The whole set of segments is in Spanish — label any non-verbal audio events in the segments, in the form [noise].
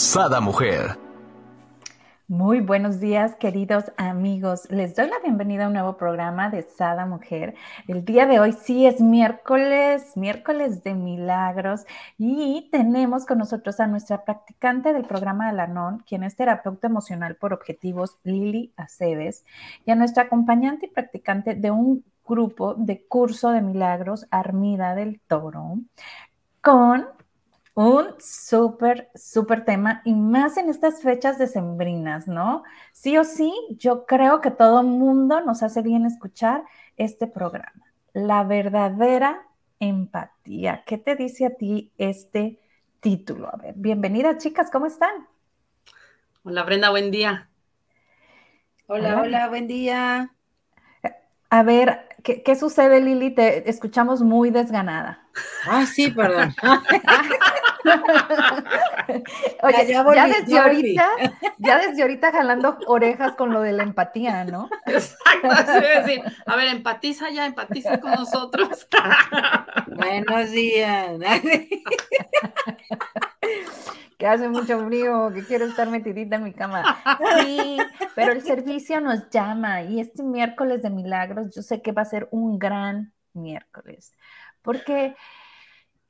Sada Mujer. Muy buenos días, queridos amigos. Les doy la bienvenida a un nuevo programa de Sada Mujer. El día de hoy sí es miércoles, miércoles de milagros, y tenemos con nosotros a nuestra practicante del programa Alanon, quien es terapeuta emocional por objetivos, Lili Aceves, y a nuestra acompañante y practicante de un grupo de curso de milagros, Armida del Toro, con un súper, súper tema y más en estas fechas decembrinas, ¿no? Sí o sí, yo creo que todo mundo nos hace bien escuchar este programa. La verdadera empatía. ¿Qué te dice a ti este título? A ver, bienvenidas chicas, ¿cómo están? Hola Brenda, buen día. Hola, hola, buen día. A ver, ¿qué, sucede Lili? Te escuchamos muy desganada. Ah, sí, perdón. [laughs] [laughs] Oye, ya, desde ahorita, [laughs] ya desde ahorita jalando orejas con lo de la empatía, ¿no? Exacto, decir, a ver, empatiza ya, empatiza con nosotros. [laughs] Buenos días. que hace mucho frío, que quiero estar metidita en mi cama. Sí, pero el servicio nos llama y este miércoles de milagros yo sé que va a ser un gran miércoles, porque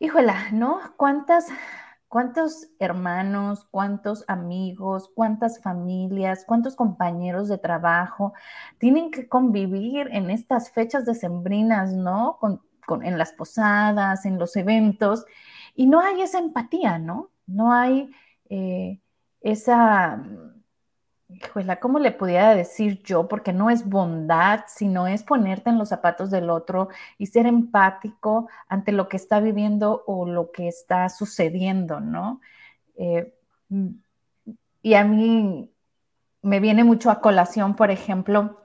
híjola, ¿no? ¿Cuántas, cuántos hermanos, cuántos amigos, cuántas familias, cuántos compañeros de trabajo tienen que convivir en estas fechas decembrinas, ¿no? Con, en las posadas, en los eventos, y no hay esa empatía, ¿no? No hay eh, esa ¿cómo le pudiera decir yo? Porque no es bondad, sino es ponerte en los zapatos del otro y ser empático ante lo que está viviendo o lo que está sucediendo, ¿no? Eh, y a mí me viene mucho a colación, por ejemplo,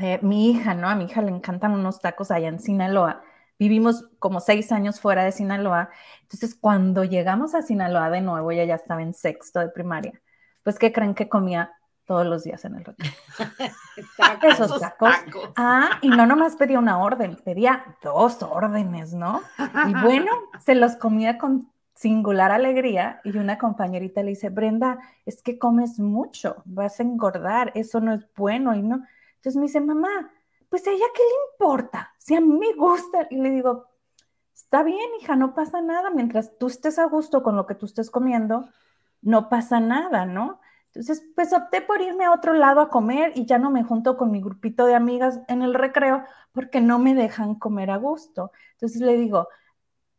eh, mi hija, ¿no? A mi hija le encantan unos tacos allá en Sinaloa. Vivimos como seis años fuera de Sinaloa. Entonces, cuando llegamos a Sinaloa de nuevo, ella ya estaba en sexto de primaria pues ¿qué creen que comía todos los días en el hotel? [laughs] Esos tacos. Ah, y no nomás pedía una orden, pedía dos órdenes, ¿no? Y bueno, se los comía con singular alegría y una compañerita le dice, Brenda, es que comes mucho, vas a engordar, eso no es bueno y no. Entonces me dice, mamá, pues a ella qué le importa, si a mí me gusta. Y le digo, está bien, hija, no pasa nada, mientras tú estés a gusto con lo que tú estés comiendo, no pasa nada, ¿no? Entonces, pues opté por irme a otro lado a comer y ya no me junto con mi grupito de amigas en el recreo porque no me dejan comer a gusto. Entonces le digo,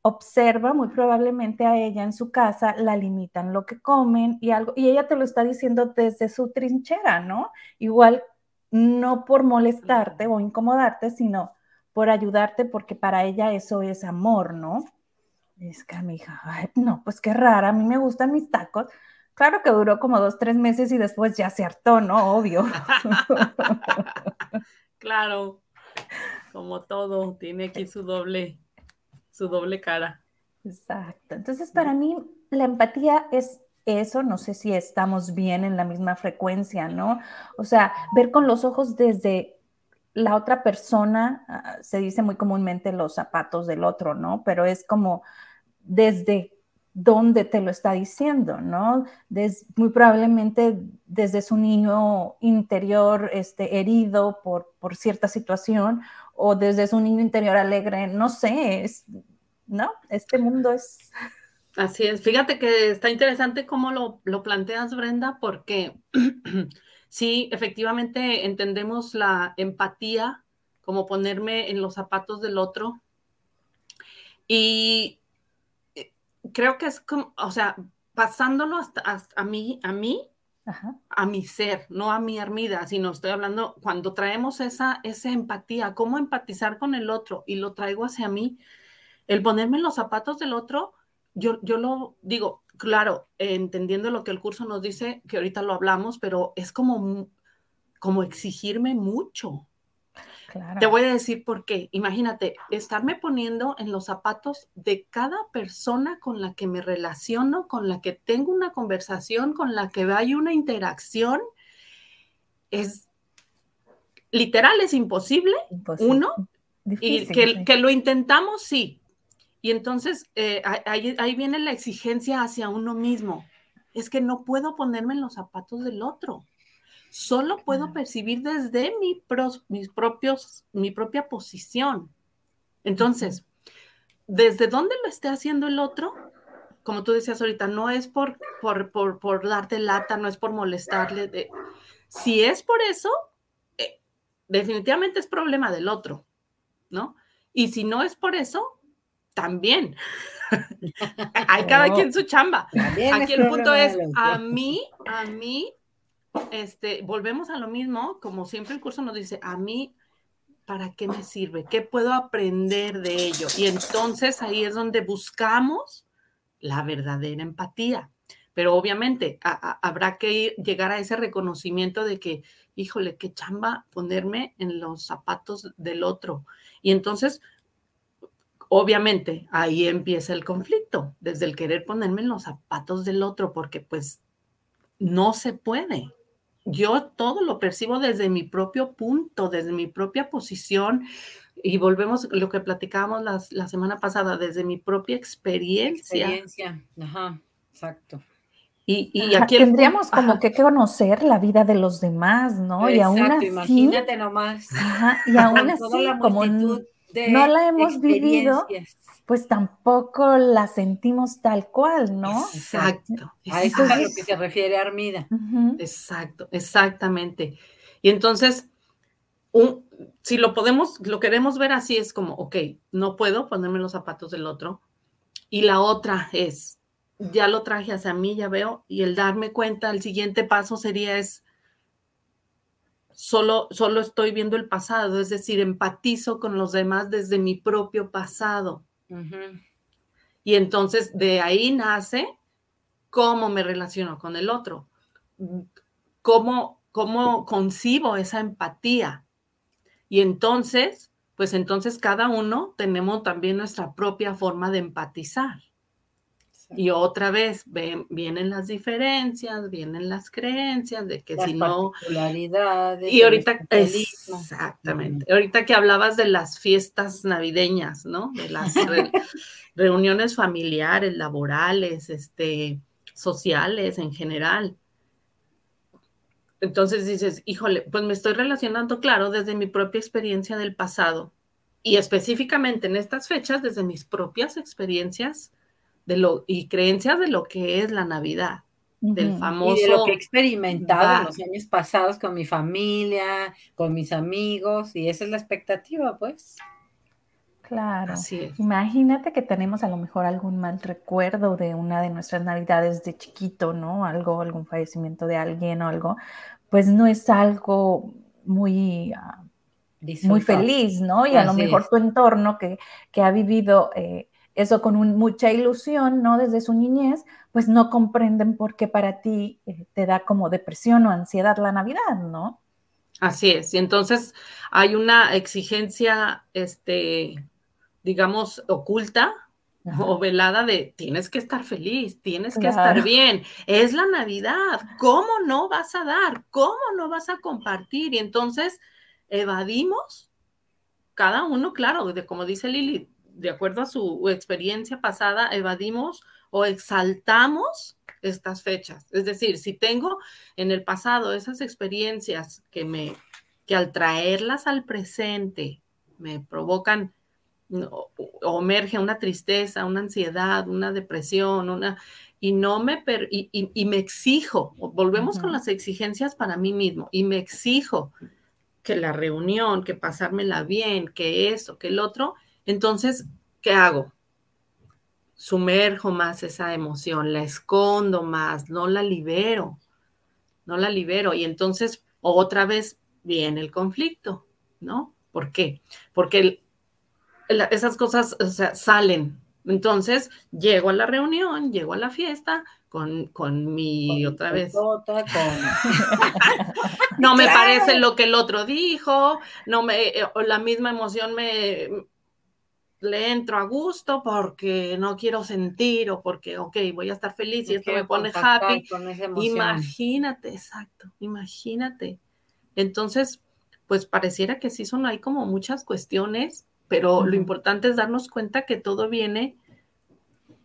observa muy probablemente a ella en su casa, la limitan lo que comen y algo, y ella te lo está diciendo desde su trinchera, ¿no? Igual no por molestarte o incomodarte, sino por ayudarte porque para ella eso es amor, ¿no? Es que mi hija, no, pues qué rara, a mí me gustan mis tacos. Claro que duró como dos, tres meses y después ya se hartó, ¿no? Obvio. [laughs] claro, como todo, tiene aquí su doble, su doble cara. Exacto. Entonces, para mí, la empatía es eso, no sé si estamos bien en la misma frecuencia, ¿no? O sea, ver con los ojos desde la otra persona, ah, se dice muy comúnmente los zapatos del otro, ¿no? Pero es como desde dónde te lo está diciendo, ¿no? muy probablemente desde su niño interior este, herido por, por cierta situación o desde su niño interior alegre, no sé, ¿no? Este mundo es... Así es, fíjate que está interesante cómo lo, lo planteas, Brenda, porque [clears throat] sí, efectivamente entendemos la empatía como ponerme en los zapatos del otro. Y creo que es como, o sea, pasándolo hasta, a mí, a mí, a mi ser, no a mi armida, sino estoy hablando cuando traemos esa, esa empatía, cómo empatizar con el otro y lo traigo hacia mí, el ponerme en los zapatos del otro, yo, yo lo digo, claro, entendiendo lo que el curso nos dice, que ahorita lo hablamos, pero es como, como exigirme mucho. Te voy a decir por qué. Imagínate, estarme poniendo en los zapatos de cada persona con la que me relaciono, con la que tengo una conversación, con la que hay una interacción, es literal, es imposible. Uno, y que, lo intentamos, sí. Y entonces eh, ahí, ahí viene la exigencia hacia uno mismo. Es que no puedo ponerme en los zapatos del otro solo puedo percibir desde mi, mis propios, mi propia posición. Entonces, desde dónde lo esté haciendo el otro, como tú decías ahorita, no es por, por, por, darte lata, no es por molestarle. si es por eso, eh, definitivamente es problema del otro, ¿no? Y si no es por eso, también. [laughs] Hay cada quien su chamba. Aquí el punto es, a mí, a mí este, volvemos a lo mismo, como siempre el curso nos dice, a mí, ¿para qué me sirve? ¿Qué puedo aprender de ello? Y entonces ahí es donde buscamos la verdadera empatía. Pero obviamente habrá que llegar a ese reconocimiento de que, híjole, qué chamba ponerme en los zapatos del otro. Y entonces, obviamente, ahí empieza el conflicto, desde el querer ponerme en los zapatos del otro, porque pues no se puede yo todo lo percibo desde mi propio punto, desde mi propia posición. Y volvemos a lo que platicábamos la, semana pasada, desde mi propia experiencia. Experiencia, ajá, exacto. Y, aquí tendríamos como que conocer la vida de los demás, ¿no? y aún así, imagínate nomás. y aún [laughs] así, como no la hemos vivido, pues tampoco la sentimos tal cual, ¿no? Exacto. A eso es a lo que se refiere Armida. Exacto, exactamente. Y entonces, un, si lo podemos, lo queremos ver así, es como, ok, no puedo ponerme los zapatos del otro. Y la otra es, ya lo traje hacia mí, ya veo, y el darme cuenta, el siguiente paso sería es, solo, solo estoy viendo el pasado, es decir, empatizo con los demás desde mi propio pasado y entonces de ahí nace cómo me relaciono con el otro, cómo, cómo concibo esa empatía. Y entonces, pues entonces cada uno tenemos también nuestra propia forma de empatizar. Y otra vez vienen las diferencias, vienen las creencias de que si no. Y ahorita, exactamente. Ahorita que hablabas de las fiestas navideñas, ¿no? De las [laughs] reuniones familiares, laborales, este, sociales en general. Entonces dices, híjole, pues me estoy relacionando, claro, desde mi propia experiencia del pasado y específicamente en estas fechas, desde mis propias experiencias de lo, y creencias de lo que es la Navidad, del famoso. Y de lo que he experimentado en los años pasados con mi familia, con mis amigos, y esa es la expectativa, pues. Claro. Imagínate que tenemos a lo mejor algún mal recuerdo de una de nuestras navidades de chiquito, ¿no? Algo, algún fallecimiento de alguien o algo, pues no es algo muy, ah, muy feliz, ¿no? Y a lo mejor tu entorno que, que ha vivido eh, eso con mucha ilusión, ¿no? Desde su niñez, pues no comprenden por qué para ti eh, te da como depresión o ansiedad la Navidad, ¿no? Así es. Y entonces hay una exigencia, este, digamos, oculta o velada de tienes que estar feliz, tienes que estar bien, es la Navidad, ¿cómo no vas a dar? ¿Cómo no vas a compartir? Y entonces evadimos cada uno, claro, de, como dice Lili, de acuerdo a su experiencia pasada, evadimos o exaltamos estas fechas. Es decir, si tengo en el pasado esas experiencias que me, que al traerlas al presente me provocan o, emerge una tristeza, una ansiedad, una depresión, una y no me y, me exijo, volvemos con las exigencias para mí mismo y me exijo que la reunión, que pasármela bien, que eso, que el otro, entonces, ¿qué hago? Sumerjo más esa emoción, la escondo más, no la libero, no la libero. Y entonces, otra vez viene el conflicto, ¿no? ¿Por qué? Porque esas cosas salen, Entonces, llego a la reunión, llego a la fiesta con, con mi otra vez. [laughs] no me parece lo que el otro dijo, no me, eh, la misma emoción me le entro a gusto porque no quiero sentir o porque, ok, voy a estar feliz y esto me pone happy. Imagínate, exacto, imagínate. Entonces, pues pareciera que sí son, hay como muchas cuestiones pero lo importante es darnos cuenta que todo viene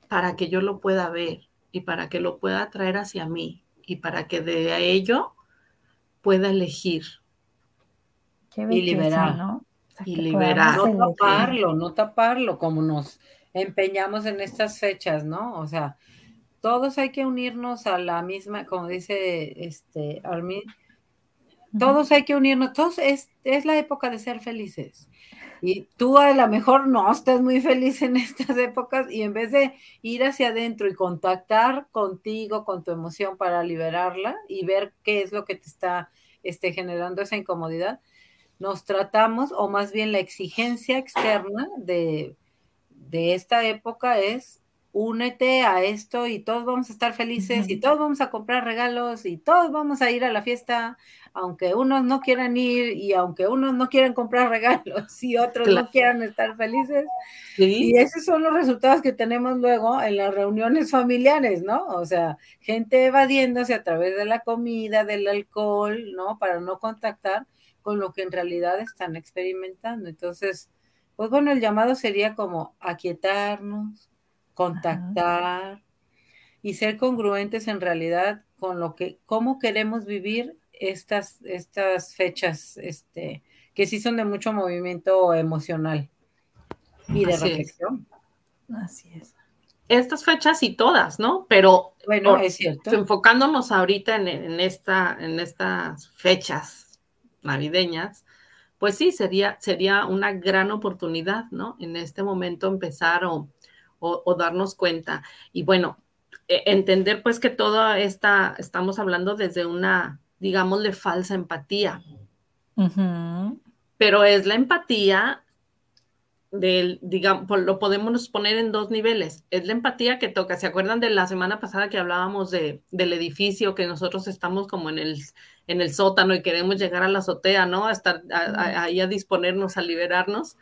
para que yo lo pueda ver y para que lo pueda traer hacia mí y para que de ello pueda elegir. y liberar. ¿no? Y liberar. No taparlo, no taparlo, como nos empeñamos en estas fechas, ¿no? O sea, todos hay que unirnos a la misma, como dice este Armin, todos hay que unirnos, todos es, es la época de ser felices. Y tú a lo mejor no estás muy feliz en [laughs] estas épocas y en vez de ir hacia adentro y contactar contigo, con tu emoción para liberarla y ver qué es lo que te está este, generando esa incomodidad, nos tratamos, o más bien la exigencia externa de, de esta época es únete a esto y todos vamos a estar felices y todos vamos a comprar regalos y todos vamos a ir a la fiesta, aunque unos no quieran ir y aunque unos no quieran comprar [laughs] regalos y otros no quieran estar felices. Y esos son los resultados que tenemos luego en las reuniones familiares, ¿no? O sea, gente evadiéndose a través de la comida, del alcohol, ¿no? Para no contactar con lo que en realidad están experimentando. Entonces, pues bueno, el llamado sería como aquietarnos, contactar y ser congruentes en realidad con lo que, cómo queremos vivir estas, estas fechas, este, que sí son de mucho movimiento emocional y de reflexión. Así es. Estas fechas y todas, ¿no? Pero bueno, es cierto. enfocándonos ahorita en, en, esta, en estas fechas navideñas, pues sí, sería, sería una gran oportunidad, ¿no? En este momento empezar o o, darnos cuenta. Y bueno, e, entender pues que toda esta, estamos hablando desde una, digámosle, falsa empatía. Pero es la empatía del, digamos, lo podemos poner en dos niveles. Es la empatía que toca. ¿Se acuerdan de la semana pasada que hablábamos de, del edificio, que nosotros estamos como en el, en el sótano y queremos llegar a la azotea, ¿no? A estar ahí a disponernos, a liberarnos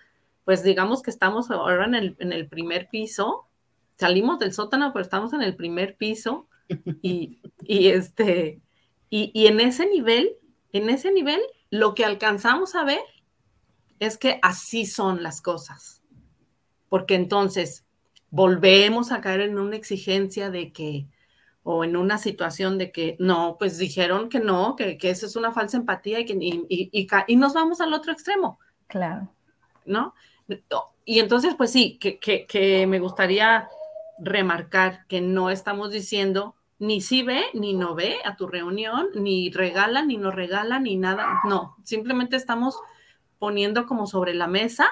pues digamos que estamos ahora en el, en el primer piso, salimos del sótano, pero estamos en el primer piso y, [laughs] este, y, y en ese nivel, en ese nivel, lo que alcanzamos a ver es que así son las cosas. Porque entonces volvemos a caer en una exigencia de que, o en una situación de que no, pues dijeron que no, que, que eso es una falsa empatía y, que, y, y, y, nos vamos al otro extremo. Claro. ¿No? Y entonces, pues sí, que, me gustaría remarcar que no estamos diciendo ni si ve ni no ve a tu reunión, ni regala ni no regala, ni nada. No, simplemente estamos poniendo como sobre la mesa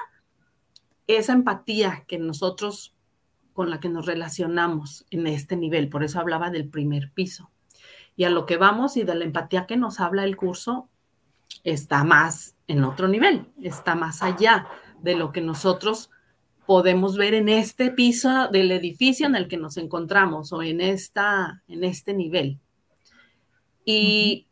esa empatía que nosotros con la que nos relacionamos en este nivel. Por eso hablaba del primer piso. Y a lo que vamos y de la empatía que nos habla el curso está más en otro nivel, está más allá de lo que nosotros podemos ver en este piso del edificio en el que nos encontramos o en, esta, en este nivel. Y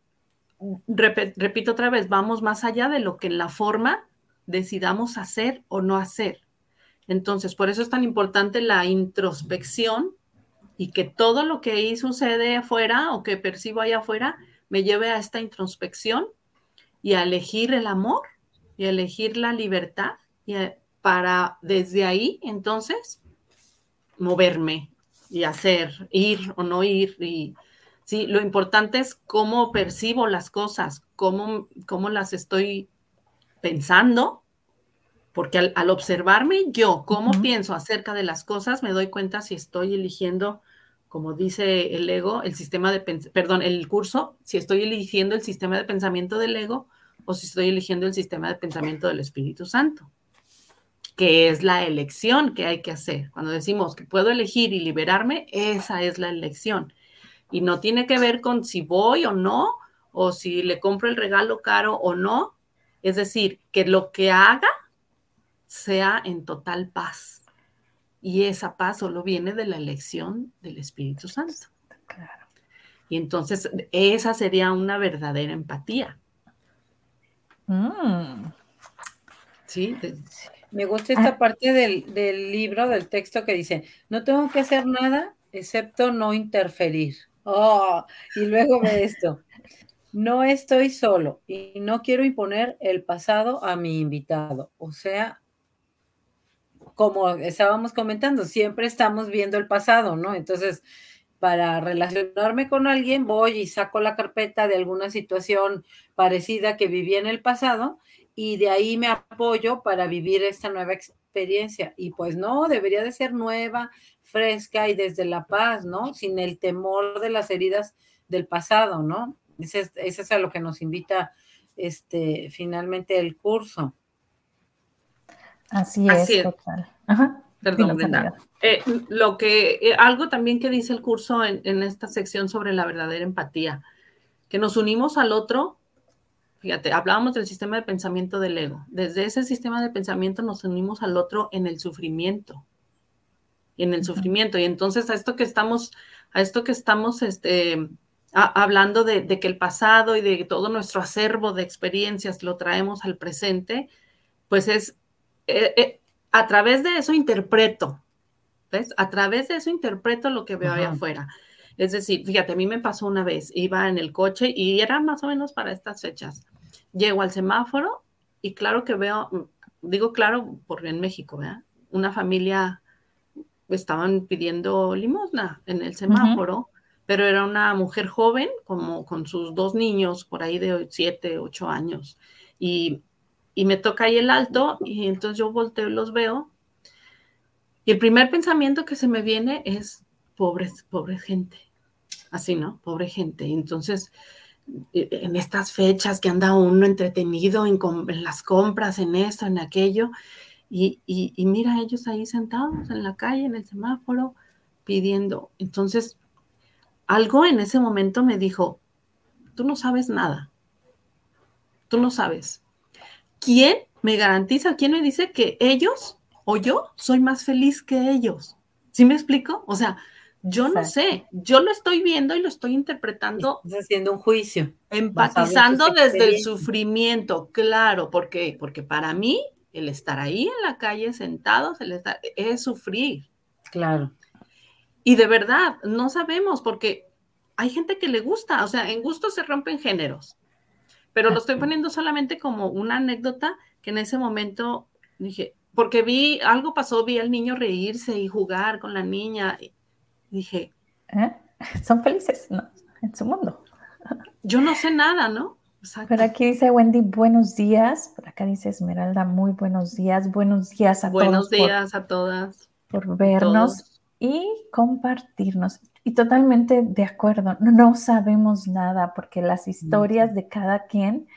repito otra vez, vamos más allá de lo que en la forma decidamos hacer o no hacer. Entonces, por eso es tan importante la introspección y que todo lo que ahí sucede afuera o que percibo ahí afuera me lleve a esta introspección y a elegir el amor y elegir la libertad y para desde ahí entonces moverme y hacer, ir o no ir. Sí, lo importante es cómo percibo las cosas, cómo, cómo las estoy pensando, porque al, observarme yo, cómo pienso acerca de las cosas, me doy cuenta si estoy eligiendo, como dice el ego, el sistema de, perdón, el curso, si estoy eligiendo el sistema de pensamiento del ego o si estoy eligiendo el sistema de pensamiento del Espíritu Santo que es la elección que hay que hacer. Cuando decimos que puedo elegir y liberarme, esa es la elección. Y no tiene que ver con si voy o no, o si le compro el regalo caro o no. Es decir, que lo que haga sea en total paz. Y esa paz solo viene de la elección del Espíritu Santo. Y entonces esa sería una verdadera empatía. Mm. Sí, me gusta esta ah. parte del, del, libro, del texto que dice, no tengo que hacer nada excepto no interferir. Oh, y luego ve esto. No estoy solo y no quiero imponer el pasado a mi invitado. O sea, como estábamos comentando, siempre estamos viendo el pasado, ¿no? Entonces, para relacionarme con alguien, voy y saco la carpeta de alguna situación parecida que viví en el pasado y de ahí me apoyo para vivir esta nueva experiencia. Y pues no, debería de ser nueva, fresca y desde la paz, ¿no? Sin el temor de las heridas del pasado, ¿no? Ese es, a lo que nos invita este, finalmente el curso. Así es, total. Perdón, eh, lo que, eh, algo también que dice el curso en, en, esta sección sobre la verdadera empatía, que nos unimos al otro, fíjate, hablábamos del sistema de pensamiento del ego, desde ese sistema de pensamiento nos unimos al otro en el sufrimiento, en el sufrimiento. Y entonces a esto que estamos, a esto que estamos este, hablando de, que el pasado y de todo nuestro acervo de experiencias lo traemos al presente, pues es, eh, eh, a través de eso interpreto, ¿ves? A través de eso interpreto lo que veo ahí afuera. Es decir, fíjate, a mí me pasó una vez, iba en el coche y era más o menos para estas fechas. Llego al semáforo y claro que veo, digo claro porque en México, ¿verdad? Una familia estaban pidiendo limosna en el semáforo, pero era una mujer joven, como con sus dos niños por ahí de siete, ocho años. Y, me toca ahí el alto y entonces yo volteo y los veo. Y el primer pensamiento que se me viene es, pobres, pobre gente. Así, ¿no? Pobre gente. Entonces, e, en estas fechas que anda uno entretenido en, en las compras, en esto, en aquello, y, mira ellos ahí sentados en la calle, en el semáforo, pidiendo. Entonces, algo en ese momento me dijo, tú no sabes nada, tú no sabes. ¿Quién me garantiza, quién me dice que ellos o yo soy más feliz que ellos? ¿Sí me explico? O sea, yo no sé, yo lo estoy viendo y lo estoy interpretando. Estás haciendo un juicio. Empatizando desde el sufrimiento, claro, porque porque para mí el estar ahí en la calle sentados, el estar, es sufrir. Claro. Y de verdad, no sabemos porque hay gente que le gusta, o sea, en gusto se rompen géneros. Pero lo estoy poniendo solamente como una anécdota que en ese momento dije, porque vi, algo pasó, vi al niño reírse y jugar con la niña. dije, ¿Eh? [laughs] son felices, ¿no? En su mundo. Yo no sé nada, ¿no? Por aquí dice Wendy, buenos días. Por acá dice Esmeralda, muy buenos días. Buenos días a todos. Buenos días a todas. Por vernos y compartirnos. Y totalmente de acuerdo, no, sabemos nada porque las historias de cada quien,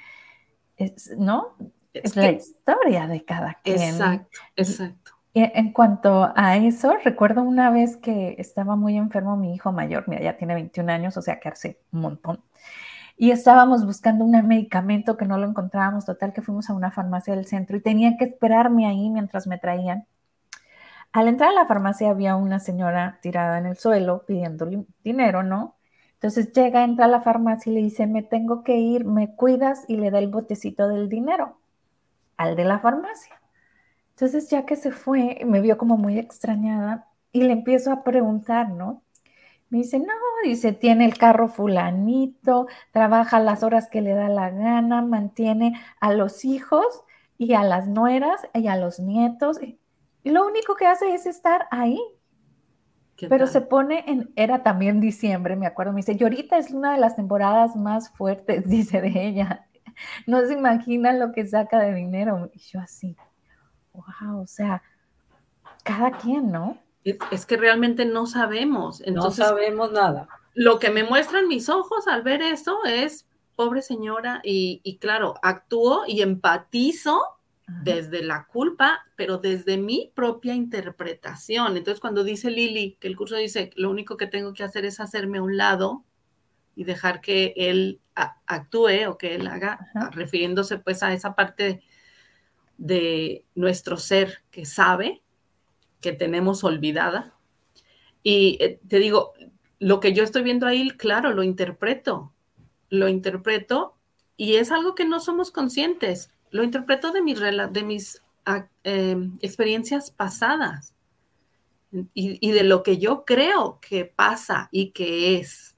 es, ¿no? Es, la historia de cada quien. Exacto, exacto. Y en cuanto a eso, recuerdo una vez que estaba muy enfermo mi hijo mayor, mira, ya tiene 21 años, o sea que hace un montón y estábamos buscando un medicamento que no lo encontrábamos, total que fuimos a una farmacia del centro y tenía que esperarme ahí mientras me traían. Al entrar a la farmacia había una señora tirada en el suelo pidiendo dinero, ¿no? Entonces llega, entra a la farmacia y le dice, me tengo que ir, me cuidas y le da el botecito del dinero al de la farmacia. Entonces ya que se fue, me vio como muy extrañada y le empiezo a preguntar, ¿no? Me dice, no, dice, tiene el carro fulanito, trabaja las horas que le da la gana, mantiene a los hijos y a las nueras y a los nietos. Y lo único que hace es estar ahí. Pero se pone en, era también diciembre, me acuerdo, me dice, y ahorita es una de las temporadas más fuertes, [laughs] dice de ella. No se imagina lo que saca de dinero. Y yo así, wow, o sea, cada quien, ¿no? Es que realmente no sabemos. Entonces, no sabemos nada. Lo que me muestran mis ojos al ver eso es, pobre señora, y, claro, actúo y empatizo desde la culpa, pero desde mi propia interpretación. Entonces, cuando dice Lili, que el curso dice, lo único que tengo que hacer es hacerme a un lado y dejar que él actúe o que él haga, refiriéndose pues a esa parte de nuestro ser que sabe, que tenemos olvidada. Y eh, te digo, lo que yo estoy viendo ahí, claro, lo interpreto, lo interpreto y es algo que no somos conscientes. Lo interpreto de mis, de mis ah, em, experiencias pasadas y, de lo que yo creo que pasa y que es.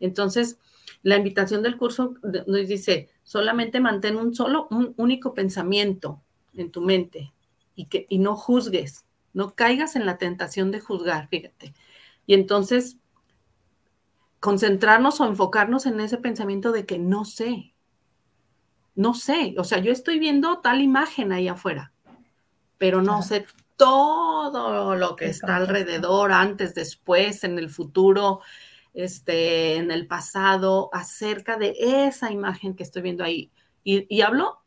Entonces, la invitación del curso nos dice, solamente mantén un solo, un único pensamiento en tu mente y, que, y no juzgues, no caigas en la tentación de juzgar, fíjate. Y entonces, concentrarnos o enfocarnos en ese pensamiento de que no sé, no sé, o sea, yo estoy viendo tal imagen ahí afuera, pero no sé todo lo que está alrededor, antes, después, en el futuro, este, en el pasado, acerca de esa imagen que estoy viendo ahí. Y, y hablo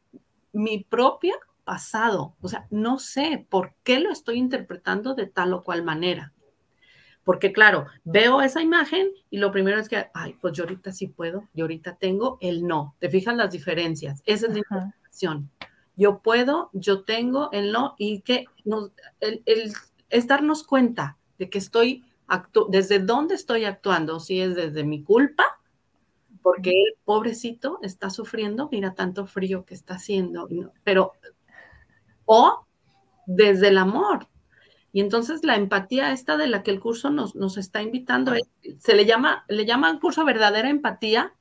mi propia pasado, o sea, no sé por qué lo estoy interpretando de tal o cual manera. Porque claro, veo esa imagen y lo primero es que, ay, pues yo ahorita sí puedo, yo ahorita tengo el no. ¿Te fijas las diferencias? Esa es la interpretación yo puedo, yo tengo, el no, y que el, es darnos cuenta de que estoy, desde dónde estoy actuando, si es desde mi culpa, porque el pobrecito está sufriendo, mira tanto frío que está haciendo, pero, o desde el amor. Y entonces la empatía esta de la que el curso nos, nos está invitando, se le llama, le llaman curso verdadera empatía,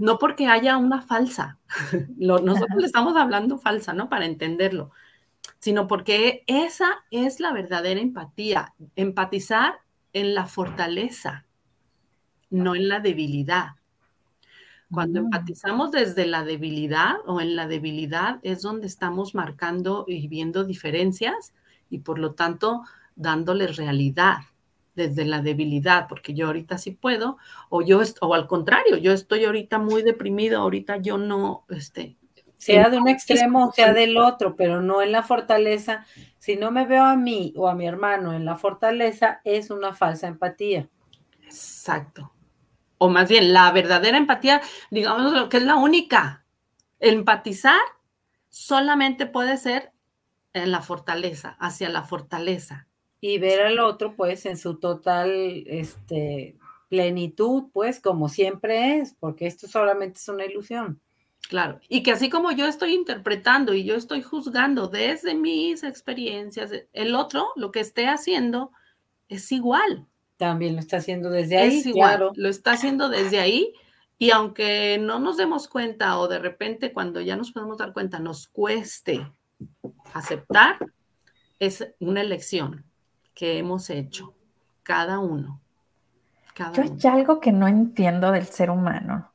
no porque haya una falsa, [laughs] nosotros le estamos hablando falsa, ¿no? Para entenderlo, sino porque esa es la verdadera empatía, empatizar en la fortaleza, no en la debilidad. Cuando mm. empatizamos desde la debilidad o en la debilidad es donde estamos marcando y viendo diferencias y por lo tanto dándole realidad desde la debilidad, porque yo ahorita sí puedo, o yo, o al contrario, yo estoy ahorita muy deprimido, ahorita yo no, este... Sea de un extremo, sea del otro, pero no en la fortaleza. Si no me veo a mí o a mi hermano en la fortaleza, es una falsa empatía. Exacto. O más bien, la verdadera empatía, digamos lo que es la única. Empatizar solamente puede ser en la fortaleza, hacia la fortaleza y ver al otro pues en su total este, plenitud, pues como siempre es, porque esto solamente es una ilusión. Claro, y que así como yo estoy interpretando y yo estoy juzgando desde mis experiencias, el otro lo que esté haciendo es igual. También lo está haciendo desde ahí. Es igual, lo está haciendo desde ahí y aunque no nos demos cuenta o de repente cuando ya nos podemos dar cuenta nos cueste aceptar, es una elección que hemos hecho, cada uno. Yo hay algo que no entiendo del ser humano.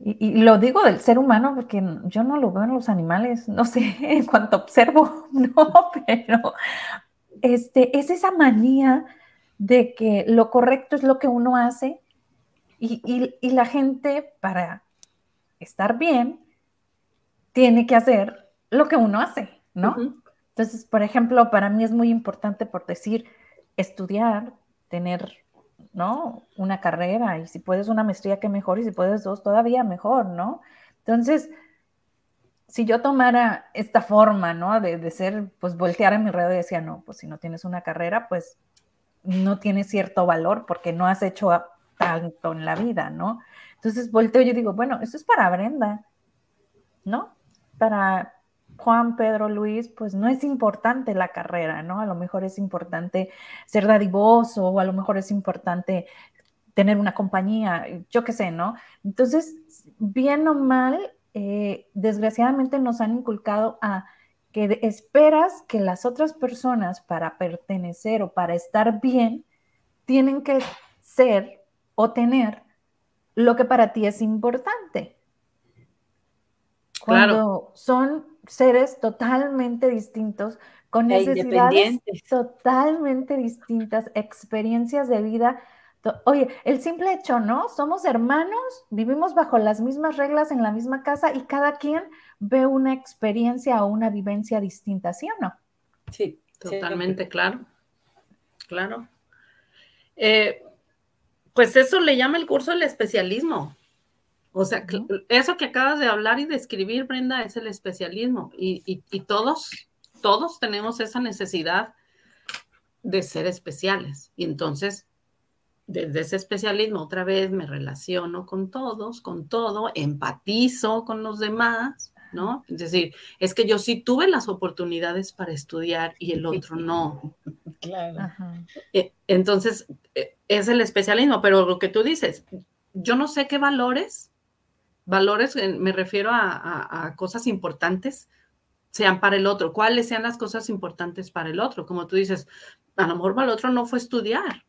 Y, lo digo del ser humano porque yo no lo veo en los animales, no sé, [laughs] en cuanto observo, [laughs] no, pero este, es esa manía de que lo correcto es lo que uno hace y, la gente para estar bien tiene que hacer lo que uno hace, ¿no? Entonces, por ejemplo, para mí es muy importante por decir, estudiar, tener, ¿no? Una carrera y si puedes una maestría, qué mejor, y si puedes dos, todavía mejor, ¿no? Entonces, si yo tomara esta forma, ¿no? De, ser, pues voltear a mi alrededor y decía, no, pues si no tienes una carrera, pues no tienes cierto valor porque no has hecho tanto en la vida, ¿no? Entonces volteo y digo, bueno, eso es para Brenda, ¿no? Para Juan, Pedro, Luis, pues no es importante la carrera, ¿no? A lo mejor es importante ser dadivoso o a lo mejor es importante tener una compañía, yo qué sé, ¿no? Entonces, bien o mal, eh, desgraciadamente nos han inculcado a que esperas que las otras personas para pertenecer o para estar bien tienen que ser o tener lo que para ti es importante. Cuando son seres totalmente distintos, con e necesidades totalmente distintas, experiencias de vida. Oye, el simple hecho, ¿no? Somos hermanos, vivimos bajo las mismas reglas en la misma casa y cada quien ve una experiencia o una vivencia distinta, ¿sí o no? Sí, totalmente, claro. Claro. Eh, pues eso le llama el curso el especialismo. O sea, eso que acabas de hablar y de escribir, Brenda, es el especialismo. Y, todos todos tenemos esa necesidad de ser especiales. Y entonces, desde ese especialismo, otra vez me relaciono con todos, con todo, empatizo con los demás, ¿no? Es decir, es que yo sí tuve las oportunidades para estudiar y el otro no. [laughs] Claro. Eh, entonces, eh, es el especialismo, pero lo que tú dices, yo no sé qué valores, valores, me refiero a, cosas importantes, sean para el otro, cuáles sean las cosas importantes para el otro. Como tú dices, a lo mejor para el otro no fue estudiar,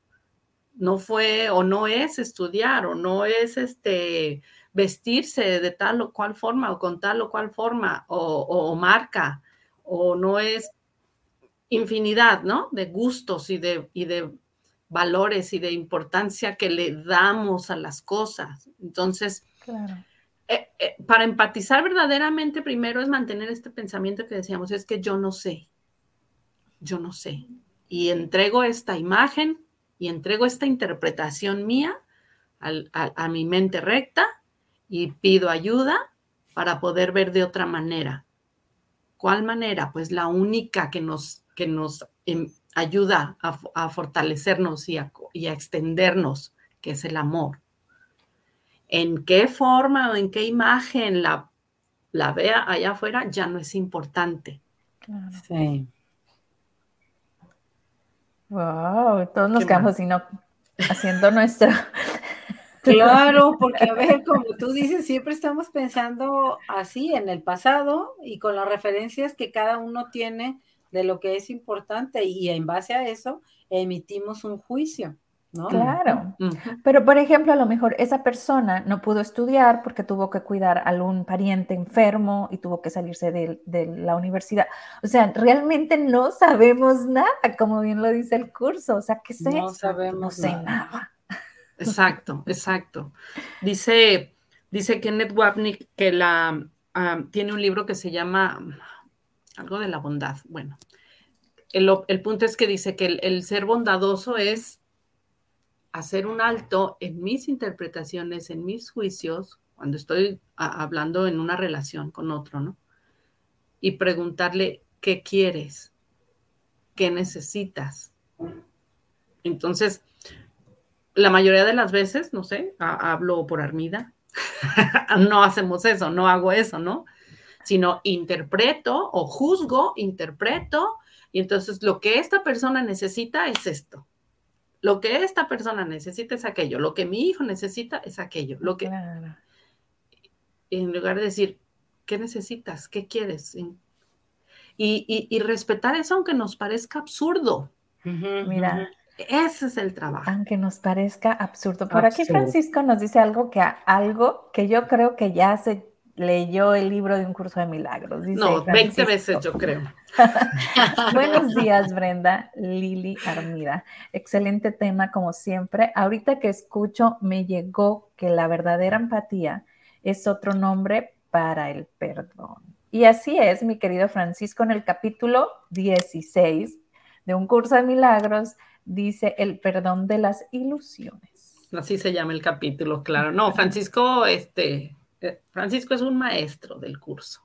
no fue o no es estudiar o no es este vestirse de tal o cual forma o con tal o cual forma o, marca o no es infinidad, ¿no? De gustos y de, y de valores y de importancia que le damos a las cosas. Entonces, eh, eh, para empatizar verdaderamente, primero es mantener este pensamiento que decíamos, es que yo no sé, yo no sé. Y entrego esta imagen y entrego esta interpretación mía a mi mente recta y pido ayuda para poder ver de otra manera. ¿Cuál manera? Pues la única que nos, que nos em, ayuda a, fortalecernos y a, extendernos, que es el amor. ¿En qué forma o en qué imagen la, la vea allá afuera? Ya no es importante. Sí. Wow, todos nos quedamos haciendo nuestro, [laughs] Claro, porque a ver, como tú dices, siempre estamos pensando así en el pasado y con las referencias que cada uno tiene de lo que es importante y en base a eso emitimos un juicio. ¿no? Claro, pero por ejemplo, a lo mejor esa persona no pudo estudiar porque tuvo que cuidar a algún pariente enfermo y tuvo que salirse de, la universidad. O sea, realmente no sabemos nada, como bien lo dice el curso. O sea, ¿qué sé? No sabemos no sé nada. Exacto, exacto. Dice, dice Kenneth Wapnick que la, ah, tiene un libro que se llama algo de la bondad. Bueno, el, punto es que dice que el, ser bondadoso es hacer un alto en mis interpretaciones, en mis juicios, cuando estoy hablando en una relación con otro, ¿no? Y preguntarle, ¿qué quieres? ¿Qué necesitas? Entonces, la mayoría de las veces, no sé, hablo por Armida, [laughs] no hacemos eso, no hago eso, ¿no? Sino interpreto o juzgo, interpreto, y entonces lo que esta persona necesita es esto. Lo que esta persona necesita es aquello. Lo que mi hijo necesita es aquello. Lo que... En lugar de decir, ¿qué necesitas? ¿Qué quieres? Y, respetar eso aunque nos parezca absurdo. Mira, ese es el trabajo. Aunque nos parezca absurdo. Por aquí Francisco nos dice algo que, algo que yo creo que ya se leyó el libro de un curso de milagros. no, 20 veces yo creo. [laughs] Buenos días, Brenda, Lili, Armida. Excelente tema, como siempre. Ahorita que escucho, me llegó que la verdadera empatía es otro nombre para el perdón. Y así es, mi querido Francisco, en el capítulo 16 de un curso de milagros, dice el perdón de las ilusiones. Así se llama el capítulo, claro. No, Francisco, este, eh, Francisco es un maestro del curso.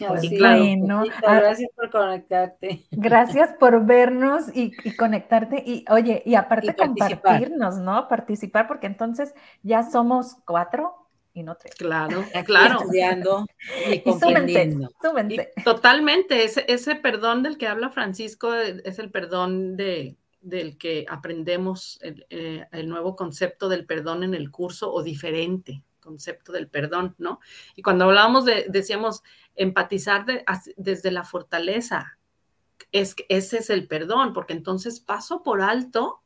Gracias por conectarte. Gracias por vernos y, conectarte. Y oye, y aparte compartirnos, ¿no? Participar, porque entonces ya somos cuatro y no tres. Claro, claro. Estudiando y, totalmente. Ese, ese perdón del que habla Francisco es el perdón de, del que aprendemos eh, el, nuevo concepto del perdón en el curso o diferente concepto del perdón, ¿no? Y cuando hablábamos de, decíamos, empatizar desde la fortaleza, es, ese es el perdón, porque entonces paso por alto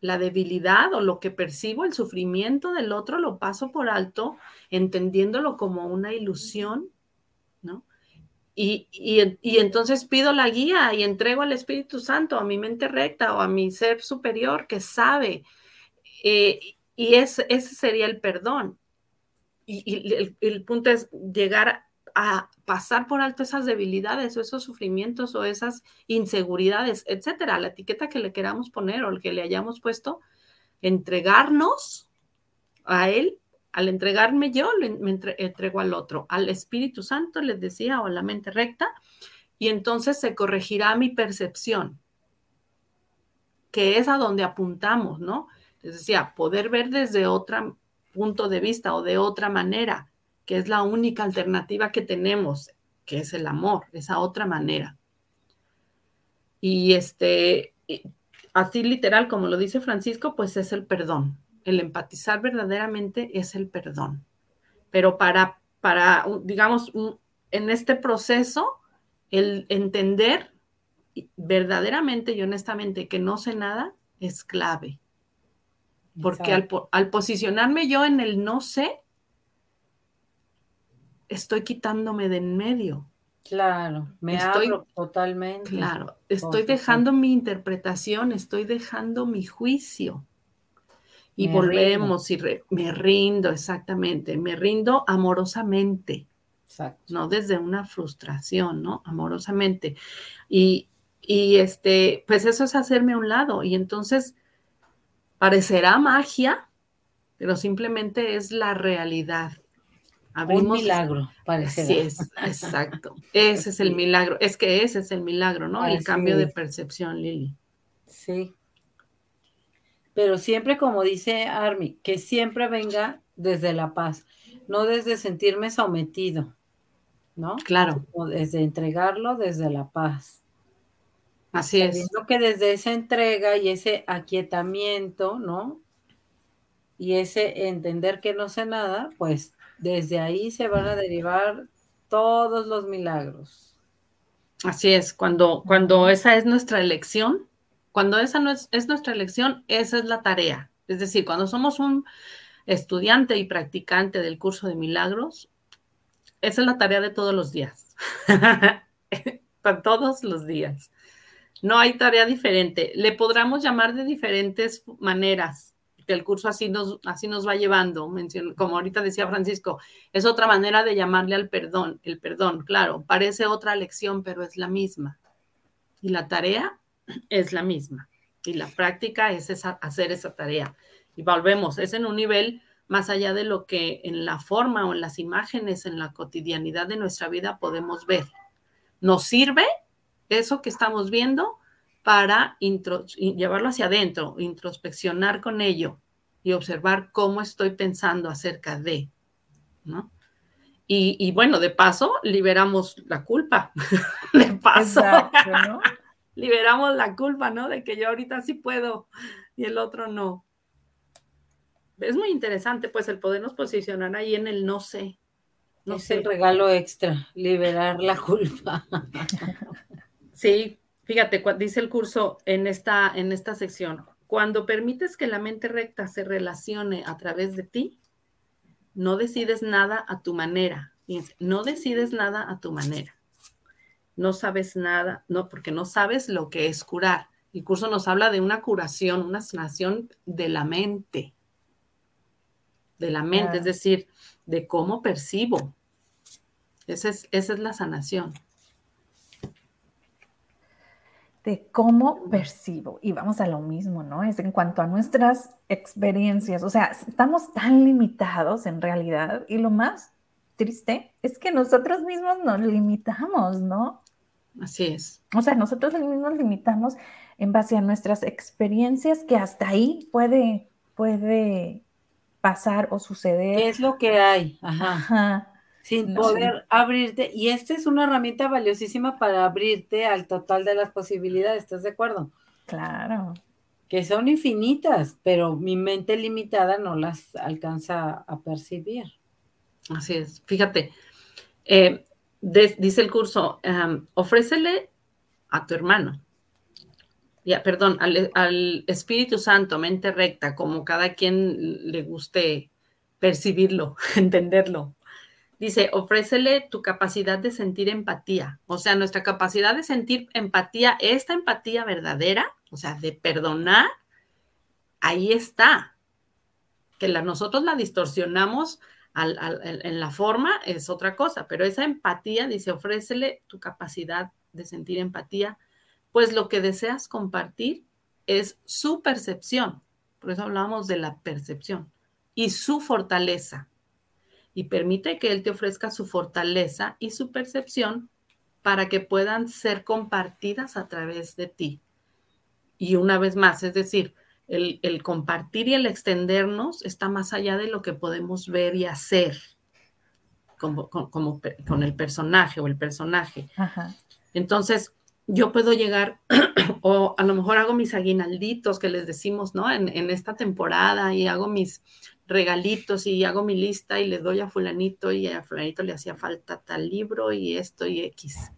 la debilidad o lo que percibo, el sufrimiento del otro, lo paso por alto, entendiéndolo como una ilusión. Y, entonces pido la guía y entrego al Espíritu Santo, a mi mente recta o a mi ser superior que sabe. Eh, y ese sería el perdón. Y, el, punto es llegar a, pasar por alto esas debilidades o esos sufrimientos o esas inseguridades, etcétera, la etiqueta que le queramos poner o el que le hayamos puesto, entregarnos a Él al entregarme yo, me entrego al otro, al Espíritu Santo, les decía, o a la mente recta, y entonces se corregirá mi percepción, que es a donde apuntamos, ¿no? Les decía, poder ver desde otro punto de vista o de otra manera, que es la única alternativa que tenemos, que es el amor, esa otra manera. Y este, así literal, como lo dice Francisco, pues es el perdón. El empatizar verdaderamente es el perdón. Pero para, para digamos, en este proceso, el entender verdaderamente y honestamente que no sé nada es clave. Porque al, al, posicionarme yo en el no sé, estoy quitándome de en medio. Claro, me estoy, totalmente. Claro, estoy dejando mi interpretación, estoy dejando mi juicio. Y volvemos y me rindo, exactamente, me rindo amorosamente. Exacto. No desde una frustración, ¿no? Amorosamente. Y, y este, pues eso es hacerme a un lado. Y entonces parecerá magia, pero simplemente es la realidad. Un milagro, parece. Sí, es, exacto. Ese es el [laughs] milagro. Es que ese es el milagro, ¿no? el cambio de percepción, Lili. Sí. Pero siempre, como dice Armi, que siempre venga desde la paz, no desde sentirme sometido, ¿no? Claro. O desde entregarlo desde la paz. Así es. que desde esa entrega y ese aquietamiento, ¿no? Y ese entender que no sé nada, pues desde ahí se van a derivar todos los milagros. Así es, cuando, cuando esa es nuestra elección, cuando esa no es, es nuestra elección, esa es la tarea. Es decir, cuando somos un estudiante y practicante del curso de milagros, esa es la tarea de todos los días. [laughs] Para todos los días. No hay tarea diferente. Le podríamos llamar de diferentes maneras el curso así nos, así nos va llevando. como ahorita decía Francisco, es otra manera de llamarle al perdón. El perdón, claro, parece otra lección, pero es la misma. Y la tarea es la misma. Y la práctica es hacer esa tarea. Y volvemos, es en un nivel más allá de lo que en la forma o en las imágenes, en la cotidianidad de nuestra vida podemos ver. ¿Nos sirve eso que estamos viendo? para llevarlo hacia adentro, introspeccionar con ello y observar cómo estoy pensando acerca de, ¿no? Y, bueno, de paso, liberamos la culpa. [laughs] de paso, liberamos la culpa, ¿no? De que yo ahorita sí puedo y el otro no. Es muy interesante, pues, el podernos posicionar ahí en el no sé. No es el regalo extra, liberar la culpa. sí, Fíjate, dice el curso en esta, en esta sección, cuando permites que la mente recta se relacione a través de ti, no decides nada a tu manera. no decides nada a tu manera. No sabes nada, no, porque no sabes lo que es curar. El curso nos habla de una curación, una sanación de la mente. De la mente, es decir, de cómo percibo. Esa es, esa es la sanación de cómo percibo. Y vamos a lo mismo, ¿no? Es en cuanto a nuestras experiencias. O sea, estamos tan limitados en realidad y lo más triste es que nosotros mismos nos limitamos, ¿no? Así es. O sea, nosotros mismos limitamos en base a nuestras experiencias que hasta ahí puede, puede pasar o suceder. ¿Qué es lo que hay? Ajá sin poder abrirte. Y esta es una herramienta valiosísima para abrirte al total de las posibilidades, ¿estás de acuerdo? Claro. Que son infinitas, pero mi mente limitada no las alcanza a percibir. Así es. Fíjate, eh, dice el curso, ofrécele a tu hermano, ya, perdón, al, al Espíritu Santo, mente recta, como cada quien le guste percibirlo, [laughs] entenderlo, Dice, ofrécele tu capacidad de sentir empatía. O sea, nuestra capacidad de sentir empatía, esta empatía verdadera, o sea, de perdonar, ahí está. Que la, nosotros la distorsionamos en la forma es otra cosa, pero esa empatía, dice, ofrécele tu capacidad de sentir empatía, pues lo que deseas compartir es su percepción. Por eso hablamos de la percepción y su fortaleza y permite que Él te ofrezca su fortaleza y su percepción para que puedan ser compartidas a través de ti. Y una vez más, es decir, el, compartir y el extendernos está más allá de lo que podemos ver y hacer como, con el personaje o el personaje. Entonces, yo puedo llegar, [clears throat] o a lo mejor hago mis aguinalditos que les decimos, ¿no? En, en, esta temporada y hago mis regalitos y hago mi lista y le doy a fulanito y a fulanito le hacía falta tal libro y esto y X.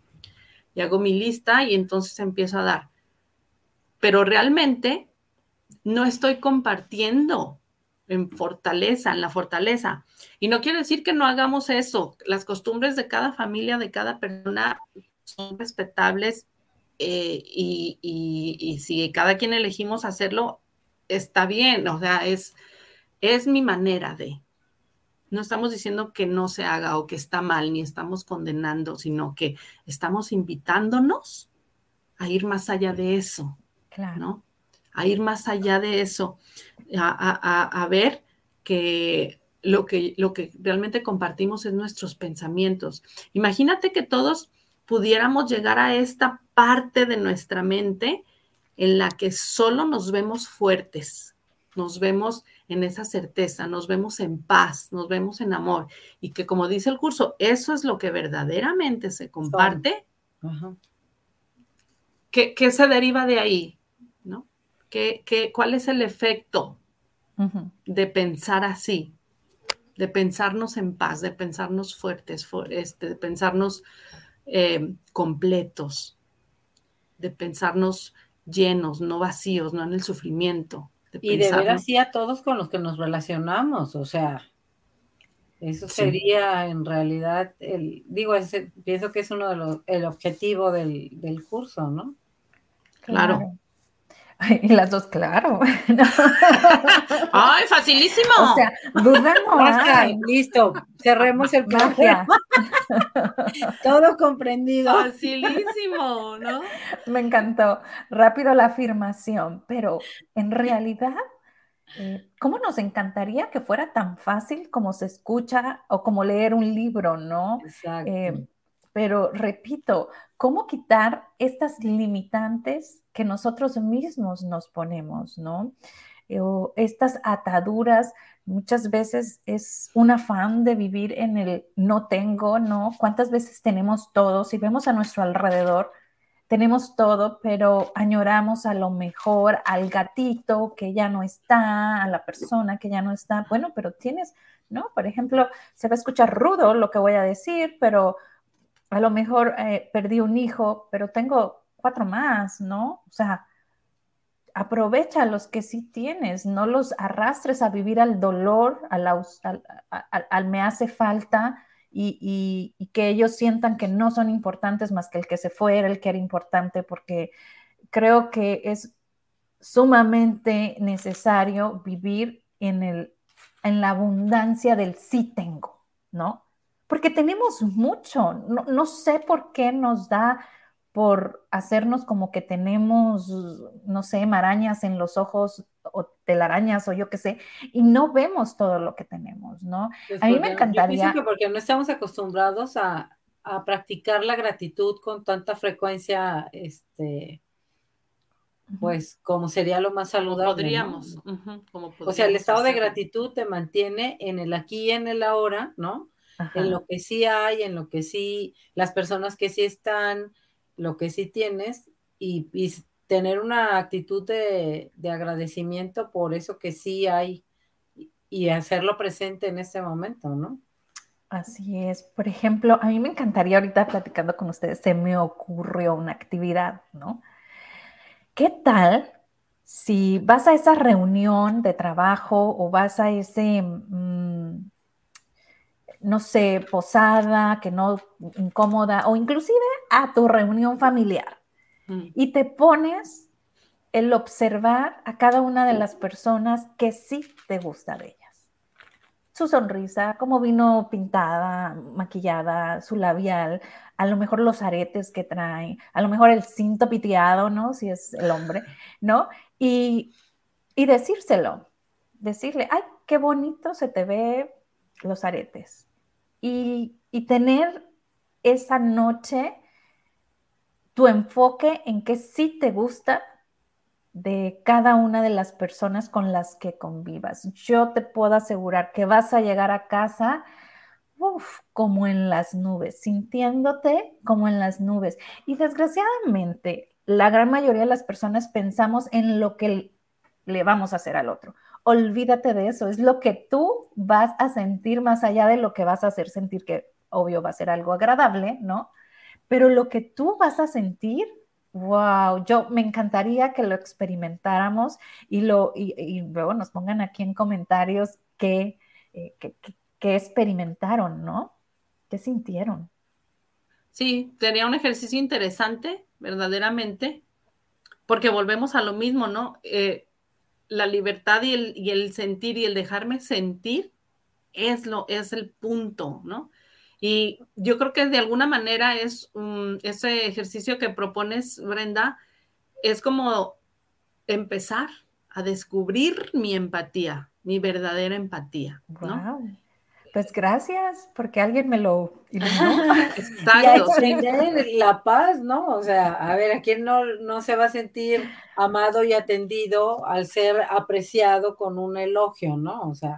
Y hago mi lista y entonces empiezo a dar. Pero realmente no estoy compartiendo en fortaleza, en la fortaleza. Y no quiere decir que no hagamos eso. Las costumbres de cada familia, de cada persona son respetables eh, y, si cada quien elegimos hacerlo, está bien, o sea, es, es mi manera de. No estamos diciendo que no se haga o que está mal, ni estamos condenando, sino que estamos invitándonos a ir más allá de eso, claro. ¿no? A ir más allá de eso, a, a ver que lo, que lo que realmente compartimos es nuestros pensamientos. Imagínate que todos pudiéramos llegar a esta parte de nuestra mente en la que solo nos vemos fuertes, nos vemos en esa certeza, nos vemos en paz, nos vemos en amor y que como dice el curso, eso es lo que verdaderamente se comparte. ¿Qué, se deriva de ahí? ¿No? ¿Qué, cuál es el efecto de pensar así? De pensarnos en paz, de pensarnos fuertes, este, de pensarnos eh, completos, de pensarnos llenos, no vacíos, no en el sufrimiento. y de ver así a todos con los que nos relacionamos, o sea, eso sería en realidad, el, digo, pienso que es uno de los, el objetivo del, del curso, ¿no? claro. [laughs] Y las dos, claro. [laughs] ¡Ay, facilísimo! O sea, duda no Listo, cerremos el magia. [laughs] Todo comprendido. Facilísimo, ¿no? Me encantó. Rápido la afirmación, pero en realidad, eh, ¿cómo nos encantaría que fuera tan fácil como se escucha o como leer un libro, ¿no? Exacto. Eh, pero repito, ¿cómo quitar estas limitantes que nosotros mismos nos ponemos, ¿no? Eh, estas ataduras, muchas veces es un afán de vivir en el no tengo, ¿no? ¿Cuántas veces tenemos todo? Si vemos a nuestro alrededor, tenemos todo, pero añoramos a lo mejor al gatito que ya no está, a la persona que ya no está. Bueno, pero tienes, ¿no? Por ejemplo, se va a escuchar rudo lo que voy a decir, pero a lo mejor eh, perdí un hijo, pero tengo cuatro más, ¿no? O sea, aprovecha los que sí tienes, no los arrastres a vivir al dolor, al, al, me hace falta y, que ellos sientan que no son importantes más que el que se fue era el que era importante, porque creo que es sumamente necesario vivir en, el, en la abundancia del sí tengo, ¿no? Porque tenemos mucho. No, sé por qué nos da por hacernos como que tenemos, no sé, marañas en los ojos o telarañas o yo qué sé, y no vemos todo lo que tenemos, ¿no? Pues a mí me encantaría. Yo que porque no estamos acostumbrados a, practicar la gratitud con tanta frecuencia, este, pues como sería lo más saludable. Podríamos, o sea, el estado de gratitud te mantiene en el aquí y en el ahora, ¿no? En lo que sí hay, en lo que sí, las personas que sí están, lo que sí tienes y, tener una actitud de, agradecimiento por eso que sí hay y hacerlo presente en este momento, ¿no? Así es. Por ejemplo, a mí me encantaría ahorita platicando con ustedes, se me ocurrió una actividad, ¿no? ¿Qué tal si vas a esa reunión de trabajo o vas a ese... Mm, no sé, posada, que no incómoda, o inclusive a tu reunión familiar. Mm. Y te pones el observar a cada una de las personas que sí te gusta de ellas. Su sonrisa, cómo vino pintada, maquillada, su labial, a lo mejor los aretes que trae, a lo mejor el cinto piteado, ¿no? Si es el hombre, ¿no? Y, y decírselo, decirle, ay, qué bonito se te ve los aretes y, tener esa noche tu enfoque en qué sí te gusta de cada una de las personas con las que convivas. Yo te puedo asegurar que vas a llegar a casa como en las nubes, sintiéndote como en las nubes. Y desgraciadamente, la gran mayoría de las personas pensamos en lo que le vamos a hacer al otro. Olvídate de eso, es lo que tú vas a sentir más allá de lo que vas a hacer sentir, que obvio va a ser algo agradable, ¿no? Pero lo que tú vas a sentir, wow, yo me encantaría que lo experimentáramos y, lo, y, luego nos pongan aquí en comentarios qué, eh, qué experimentaron, ¿no? ¿Qué sintieron? Sí, sería un ejercicio interesante, verdaderamente, porque volvemos a lo mismo, ¿no? Eh, la libertad y el, y el, sentir y el dejarme sentir es, lo, es el punto, ¿no? Y yo creo que de alguna manera es ese ejercicio que propones, Brenda, es como empezar a descubrir mi empatía, mi verdadera empatía, ¿no? Pues gracias, porque alguien me lo iluminó. [laughs] Exacto. Y la paz, ¿no? O sea, a ver, ¿a quién no, no se va a sentir amado y atendido al ser apreciado con un elogio, ¿no? O sea,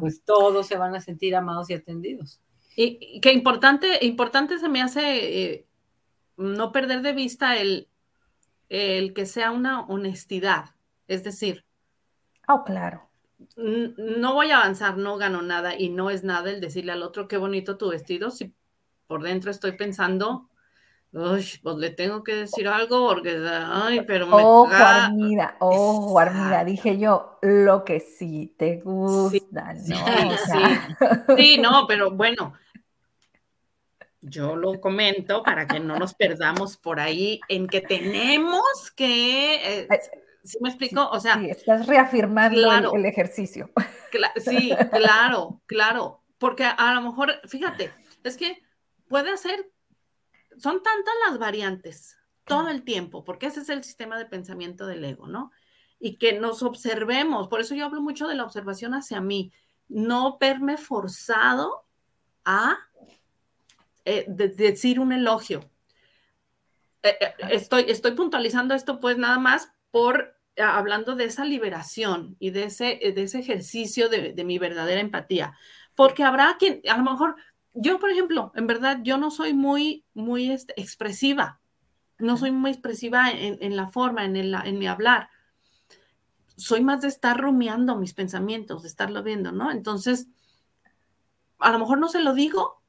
pues todos se van a sentir amados y atendidos. Y, qué importante, importante se me hace eh, no perder de vista el, el que sea una honestidad. Es decir, oh, claro no voy a avanzar, no gano nada y no es nada el decirle al otro qué bonito tu vestido si por dentro estoy pensando, uy, pues le tengo que decir algo porque, ay, pero me Ojo, Armida, ojo, Armida, dije yo, lo que sí te gusta, ¿no? Sí, sí, no, pero bueno, yo lo comento para que no nos perdamos por ahí en que tenemos que... Eh, ¿Sí me explico? o sea. Sí, estás reafirmando el, ejercicio. sí, [laughs] claro, claro. Porque a lo mejor, fíjate, es que puede ser, son tantas las variantes todo el tiempo, porque ese es el sistema de pensamiento del ego, ¿no? Y que nos observemos, por eso yo hablo mucho de la observación hacia mí, no verme forzado a eh, decir un elogio. Eh, eh, estoy, estoy puntualizando esto pues nada más por hablando de esa liberación y de ese, de ese ejercicio de, mi verdadera empatía. Porque habrá quien, a lo mejor, yo, por ejemplo, en verdad, yo no soy muy, muy este, expresiva, no soy muy expresiva en, la forma, en, el, en mi hablar. Soy más de estar rumiando mis pensamientos, de estarlo viendo, ¿no? Entonces, a lo mejor no se lo digo,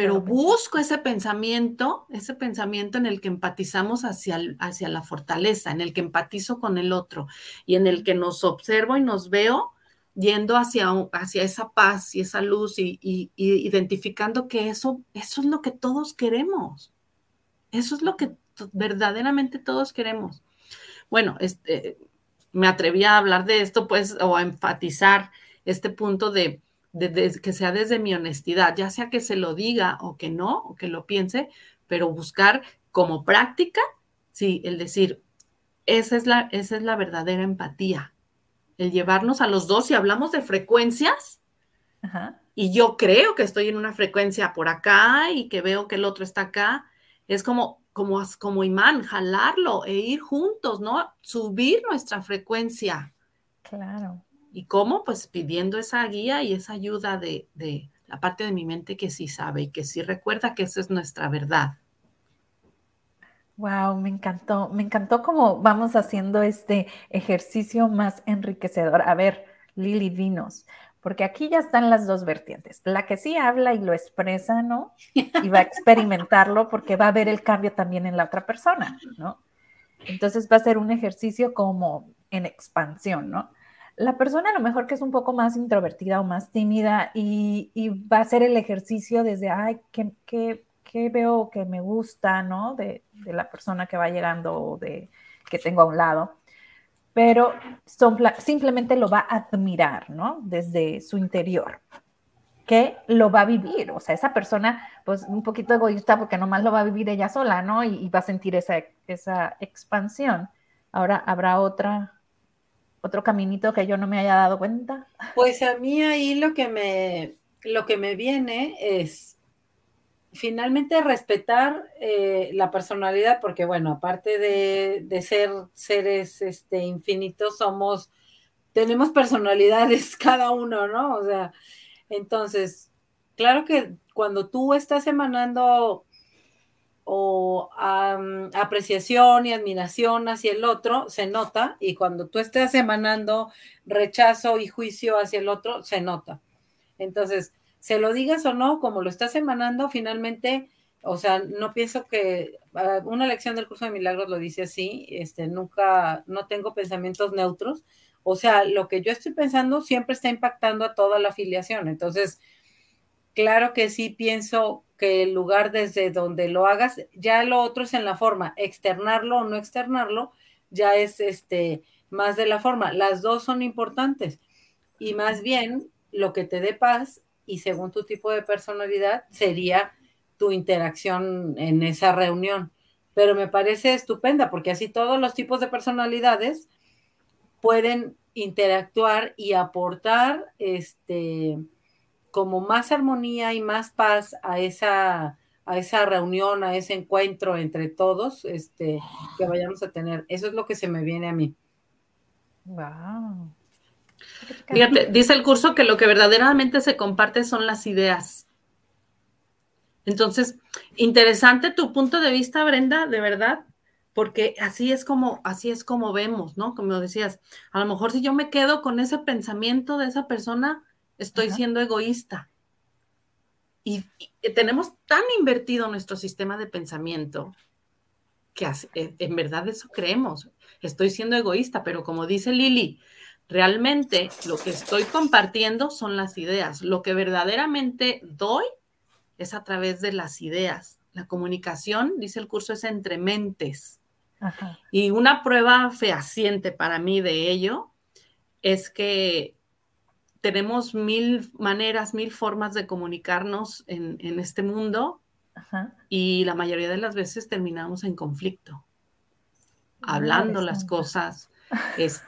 pero busco ese pensamiento, ese pensamiento en el que empatizamos hacia, hacia la fortaleza, en el que empatizo con el otro y en el que nos observo y nos veo yendo hacia, hacia esa paz y esa luz y, identificando que eso, eso es lo que todos queremos. Eso es lo que verdaderamente todos queremos. Bueno, este, me atreví a hablar de esto, pues, o a enfatizar este punto de, que sea desde mi honestidad, ya sea que se lo diga o que no, o que lo piense, pero buscar como práctica, sí, el decir, esa es la, esa es la verdadera empatía, el llevarnos a los dos, y hablamos de frecuencias, y yo creo que estoy en una frecuencia por acá y que veo que el otro está acá, es como, como, como imán, jalarlo e ir juntos, ¿no? Subir nuestra frecuencia. Claro. ¿Y cómo? Pues pidiendo esa guía y esa ayuda de, la parte de mi mente que sí sabe y que sí recuerda que esa es nuestra verdad. Wow, me encantó, me encantó cómo vamos haciendo este ejercicio más enriquecedor. A ver, Lili, dinos, porque aquí ya están las dos vertientes. La que sí habla y lo expresa, ¿no? Y va a experimentarlo porque va a ver el cambio también en la otra persona, ¿no? Entonces va a ser un ejercicio como en expansión, ¿no? La persona a lo mejor que es un poco más introvertida o más tímida y, va a hacer el ejercicio desde, ay, ¿qué, veo que me gusta, ¿no? De, la persona que va llegando o de que tengo a un lado. Pero simplemente lo va a admirar, ¿no? Desde su interior, que lo va a vivir. O sea, esa persona, pues un poquito egoísta porque nomás lo va a vivir ella sola, ¿no? Y, va a sentir esa expansión. Ahora habrá otra otro caminito que yo no me haya dado cuenta? Pues a mí ahí lo que me, lo que me viene es finalmente respetar eh, la personalidad, porque bueno, aparte de, ser seres este, infinitos, somos, tenemos personalidades [laughs] cada uno, ¿no? O sea, entonces, claro que cuando tú estás emanando o apreciación y admiración hacia el otro, se nota, y cuando tú estás emanando rechazo y juicio hacia el otro, se nota. Entonces, se lo digas o no, como lo estás emanando, finalmente, o sea, no pienso que ah, una lección del curso de milagros lo dice así, este, nunca, no tengo pensamientos neutros, o sea, lo que yo estoy pensando siempre está impactando a toda la afiliación, entonces, claro que sí pienso que el lugar desde donde lo hagas, ya lo otro es en la forma, externarlo o no externarlo, ya es este más de la forma, las dos son importantes y más bien lo que te dé paz y según tu tipo de personalidad sería tu interacción en esa reunión. Pero me parece estupenda porque así todos los tipos de personalidades pueden interactuar y aportar este como más armonía y más paz a esa a esa reunión, a ese encuentro entre todos, este que vayamos a tener. Eso es lo que se me viene a mí. Wow. Fíjate, dice el curso que lo que verdaderamente se comparte son las ideas. Entonces, interesante tu punto de vista, Brenda, de verdad, porque así es como, así es como vemos, ¿no? Como decías, a lo mejor si yo me quedo con ese pensamiento de esa persona, estoy siendo egoísta. Y, tenemos tan invertido nuestro sistema de pensamiento que eh, en verdad eso creemos. Estoy siendo egoísta, pero como dice Lili, Realmente lo que estoy compartiendo son las ideas. Lo que verdaderamente doy es a través de las ideas. La comunicación, dice el curso, es entre mentes. Y una prueba fehaciente para mí de ello es que tenemos mil maneras, mil formas de comunicarnos en, este mundo y la mayoría de las veces terminamos en conflicto, hablando las cosas, este,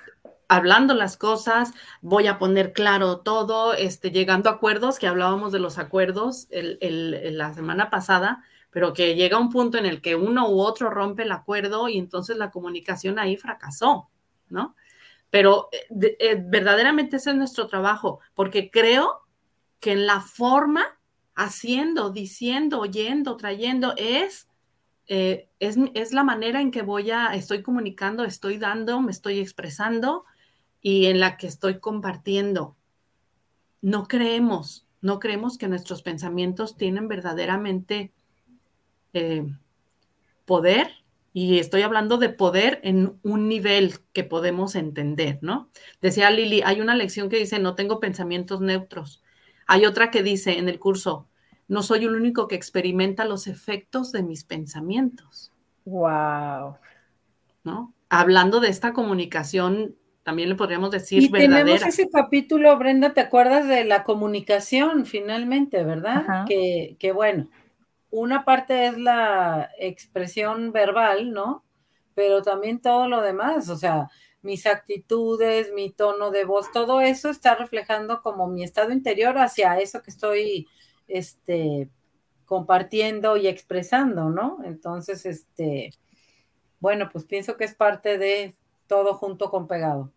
hablando las cosas, voy a poner claro todo, este, llegando a acuerdos, que hablábamos de los acuerdos la semana pasada, pero que llega un punto en el que uno u otro rompe el acuerdo y entonces la comunicación ahí fracasó, ¿no? Pero eh, eh, verdaderamente ese es nuestro trabajo, porque creo que en la forma, haciendo, diciendo, oyendo, trayendo, es, eh, es, es, la manera en que voy a, estoy comunicando, estoy dando, me estoy expresando y en la que estoy compartiendo. No creemos, no creemos que nuestros pensamientos tienen verdaderamente poder, y estoy hablando de poder en un nivel que podemos entender, ¿no? Decía Lili, hay una lección que dice, no tengo pensamientos neutros. Hay otra que dice en el curso, no soy el único que experimenta los efectos de mis pensamientos. Wow. ¿No? Hablando de esta comunicación también le podríamos decir y tenemos ese capítulo, Brenda, ¿te acuerdas de la comunicación finalmente, verdad? Que, que, bueno, una parte es la expresión verbal, ¿no? Pero también todo lo demás, o sea, mis actitudes, mi tono de voz, todo eso está reflejando como mi estado interior hacia eso que estoy, este, compartiendo y expresando, ¿no? Entonces, este, bueno, pues pienso que es parte de todo junto con pegado.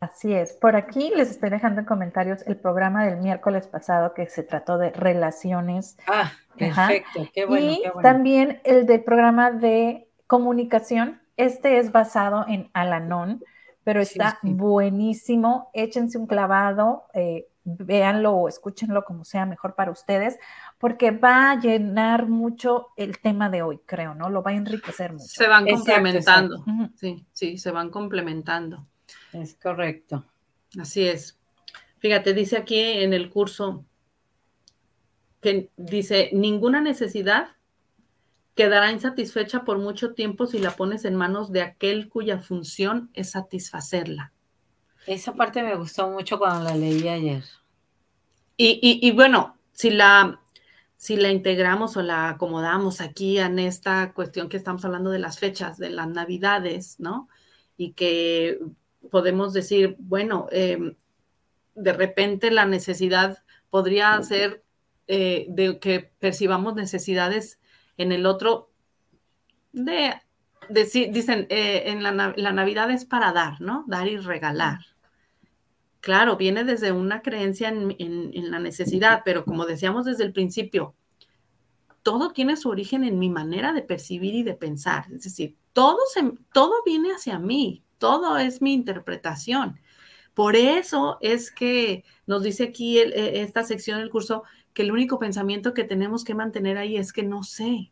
Así es. Por aquí les estoy dejando en comentarios el programa del miércoles pasado que se trató de relaciones. Ah, perfecto. Qué bueno. Y también el del programa de comunicación. Este es basado en Alanon, pero está buenísimo. Échense un clavado, eh, véanlo o escúchenlo como sea mejor para ustedes, porque va a llenar mucho el tema de hoy, creo, ¿no? Lo va a enriquecer mucho. Se van complementando. Sí, sí, se van complementando. Es correcto. Así es. Fíjate, dice aquí en el curso que dice, ninguna necesidad quedará insatisfecha por mucho tiempo si la pones en manos de aquel cuya función es satisfacerla. Esa parte me gustó mucho cuando la leí ayer. Y, bueno, si la, si la integramos o la acomodamos aquí en esta cuestión que estamos hablando de las fechas, de las navidades, ¿no? Y que podemos decir, bueno, em, de repente la necesidad podría ser eh, de que percibamos necesidades en el otro, de, dicen, eh, en la, Navidad es para dar, ¿no? Dar y regalar. Claro, viene desde una creencia en, la necesidad, pero como decíamos desde el principio, todo tiene su origen en mi manera de percibir y de pensar. Es decir, todo, todo viene hacia mí, todo es mi interpretación. Por eso es que nos dice aquí e, esta sección del curso que el único pensamiento que tenemos que mantener ahí es que no sé.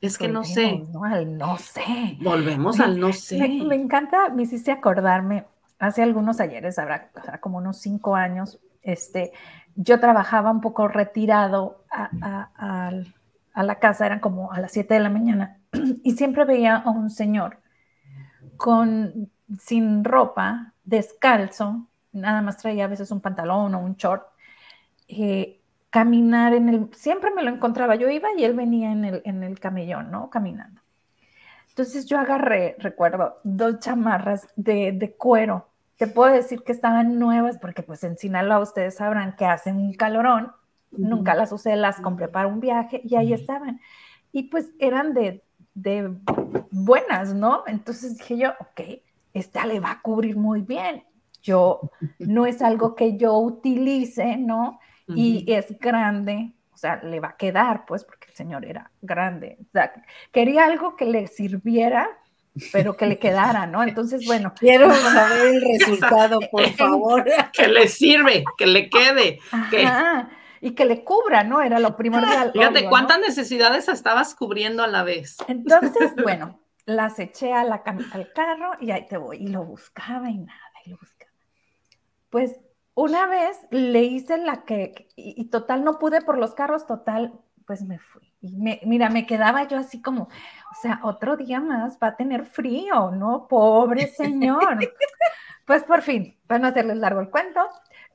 Es que no sé. No, sé. Volvemos al no sé. Me, encanta, me hiciste acordarme, hace algunos ayeres, habrá como unos cinco años, este, yo trabajaba un poco retirado a, la casa, eran como a las siete de la mañana, [clears throat] y siempre veía a un señor con, sin ropa, descalzo, nada más traía a veces un pantalón o un short, eh, caminar en el, siempre me lo encontraba, yo iba y él venía en el, en el camellón, ¿no? Caminando. Entonces yo agarré, recuerdo, dos chamarras de, de, cuero. Te puedo decir que estaban nuevas porque pues en Sinaloa ustedes sabrán que hacen un calorón. Nunca las usé, las compré para un viaje y ahí estaban. Y pues eran de, de buenas, ¿no? Entonces dije yo, ok, esta le va a cubrir muy bien. Yo, no es algo que yo utilice, ¿no? y es grande, o sea, le va a quedar, pues, porque el señor era grande. O sea, quería algo que le sirviera, pero que le quedara, ¿no? Entonces, bueno. Quiero saber el resultado, por [laughs] favor. que le sirve, que le quede. Y que le cubra, ¿no? Era lo primordial. Fíjate, ¿cuántas necesidades estabas cubriendo a la vez? Entonces, [laughs] bueno, las eché a la, al carro y ahí te voy. Y lo buscaba y nada, y lo buscaba. Pues una vez le hice la que, y, total no pude por los carros, total, pues me fui. Y mira, me quedaba yo así como, o sea, otro día más va a tener frío, ¿no? Pobre señor. [laughs] pues por fin, para no hacerles largo el cuento,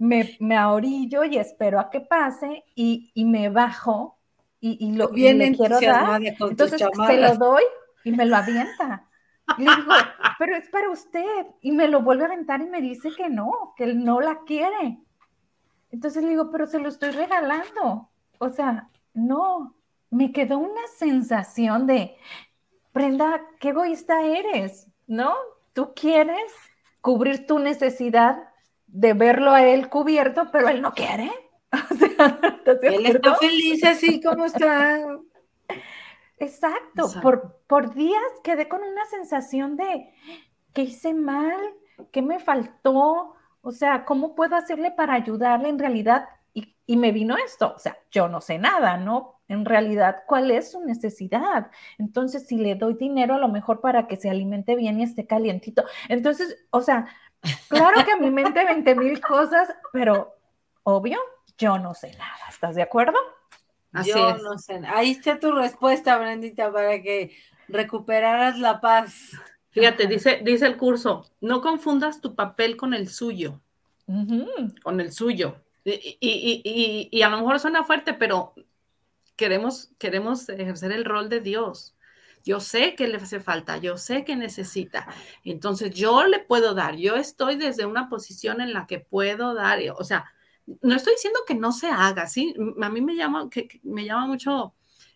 me, me ahorillo y espero a que pase y, me bajo y, lo y quiero dar. Entonces se lo doy y me lo avienta. Le digo, pero es para usted. Y me lo vuelve a aventar y me dice que no, que él no la quiere. Entonces le digo, pero se lo estoy regalando. O sea, no, me quedó una sensación de, Brenda, qué egoísta eres, ¿no? Tú quieres cubrir tu necesidad de verlo a él cubierto, pero él no quiere. [laughs] O sea, él está feliz así como está. Exacto. Por, por días quedé con una sensación de que hice mal, que me faltó, o sea, ¿cómo puedo hacerle para ayudarle en realidad? Y, y, me vino esto, o sea, yo no sé nada, ¿no? En realidad, ¿cuál es su necesidad? Entonces, si le doy dinero, a lo mejor para que se alimente bien y esté calientito. Entonces, o sea, claro que a mi mente 20 mil cosas, pero obvio, yo no sé nada. ¿Estás de acuerdo? Yo no sé. Ahí está tu respuesta, Brendita, para que recuperaras la paz. Fíjate, dice, dice el curso, no confundas tu papel con el suyo. Con el suyo. Y, a lo mejor suena fuerte, pero queremos, queremos ejercer el rol de Dios. Yo sé que le hace falta, yo sé que necesita. Entonces yo le puedo dar, yo estoy desde una posición en la que puedo dar, o sea, no estoy diciendo que no se haga, ¿sí? A mí me llama, que, me llama mucho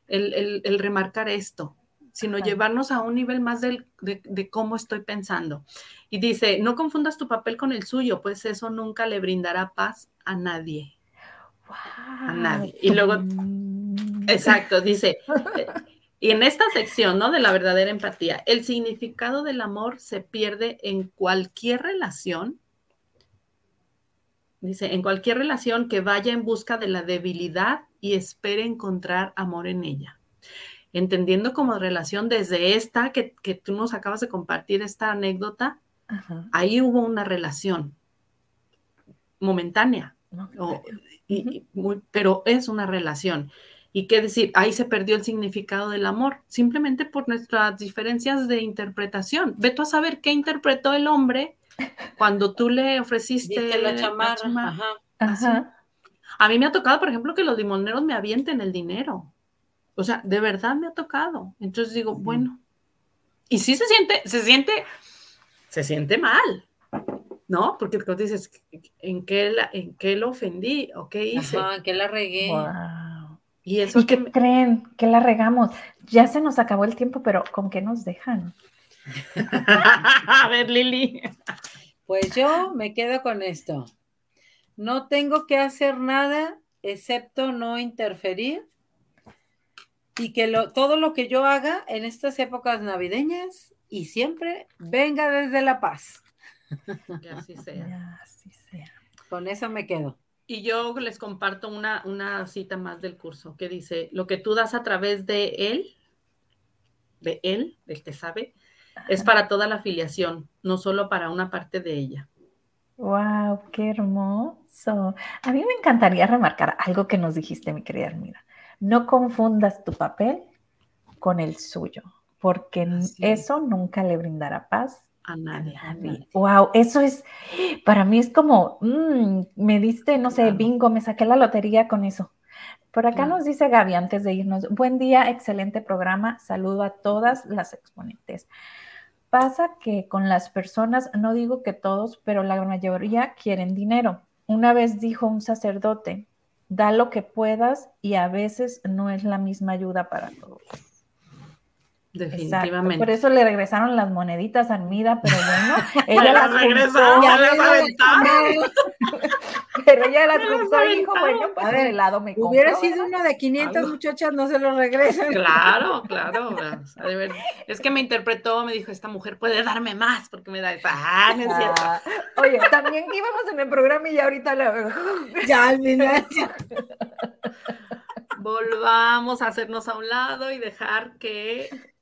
el, remarcar esto, sino llevarnos a un nivel más de, cómo estoy pensando. Y dice, no confundas tu papel con el suyo, pues eso nunca le brindará paz a nadie. A nadie. Y luego, exacto, dice, eh, [laughs] y en esta sección, ¿no? De la verdadera empatía, el significado del amor se pierde en cualquier relación Dice, en cualquier relación que vaya en busca de la debilidad y espere encontrar amor en ella. Entendiendo como relación desde esta que, tú nos acabas de compartir, esta anécdota, ahí hubo una relación momentánea, pero es una relación. Y qué decir, ahí se perdió el significado del amor, simplemente por nuestras diferencias de interpretación. Ve tú a saber qué interpretó el hombre cuando tú le ofreciste la chamarra. A mí me ha tocado, por ejemplo, que los limoneros me avienten el dinero. O sea, de verdad me ha tocado. Entonces digo, bueno. Y sí se siente, se siente, se siente mal. ¿no? Porque cuando dices, ¿en qué, la, ¿en qué lo ofendí o qué hice? ¿en qué la regué? Y eso ¿Y que creen? que la regamos? Ya se nos acabó el tiempo, pero ¿con qué nos dejan? [laughs] A ver, Lili. Pues yo me quedo con esto. No tengo que hacer nada excepto no interferir y que lo, todo lo que yo haga en estas épocas navideñas y siempre venga desde la paz. Que así sea. así sea. Con eso me quedo. Y yo les comparto una, una cita más del curso que dice, lo que tú das a través de él, de él, del que sabe, es para toda la afiliación, no solo para una parte de ella. Wow, qué hermoso. A mí me encantaría remarcar algo que nos dijiste, mi querida Armida. No confundas tu papel con el suyo, porque eso nunca le brindará paz a nadie. Wow, eso es, para mí es como, mm, me diste, no sé, bingo, me saqué la lotería con eso. Por acá nos dice Gaby antes de irnos, buen día, excelente programa, saludo a todas las exponentes. Pasa que con las personas, no digo que todos, pero la mayoría quieren dinero. Una vez dijo un sacerdote, da lo que puedas y a veces no es la misma ayuda para todos. Definitivamente. Por eso le regresaron las moneditas a Armida, pero bueno, [laughs] [laughs] ella las regresó, ya las Pero ella las compró y dijo, bueno, pues de lado me compro. Hubiera sido una de 500 muchachas, no se lo regresan. Claro, [laughs] claro. Es que me interpretó, me dijo, esta mujer puede darme más porque me da esa. Ah, no es cierto. Ah, oye, también íbamos en el programa y ya ahorita la... Ya al final. Volvamos a hacernos a un lado y dejar que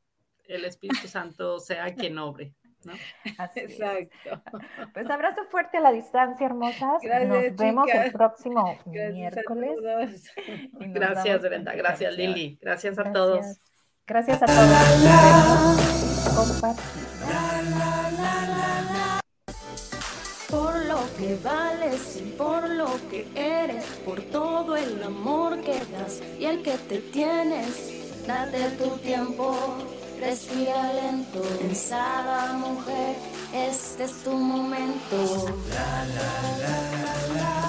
el Espíritu Santo sea quien obre. ¿no? [laughs] Exacto. [laughs] Pues abrazo fuerte a la distancia, hermosas. nos vemos el próximo miércoles. [laughs] Gracias, Brenda. Gracias, Lili. Gracias a todos. Gracias a todos. Por lo que vales y por lo que eres, por todo el amor que das y el que te tienes, date tu tiempo Respira lento, pensada mujer, este es tu momento. La, la, la.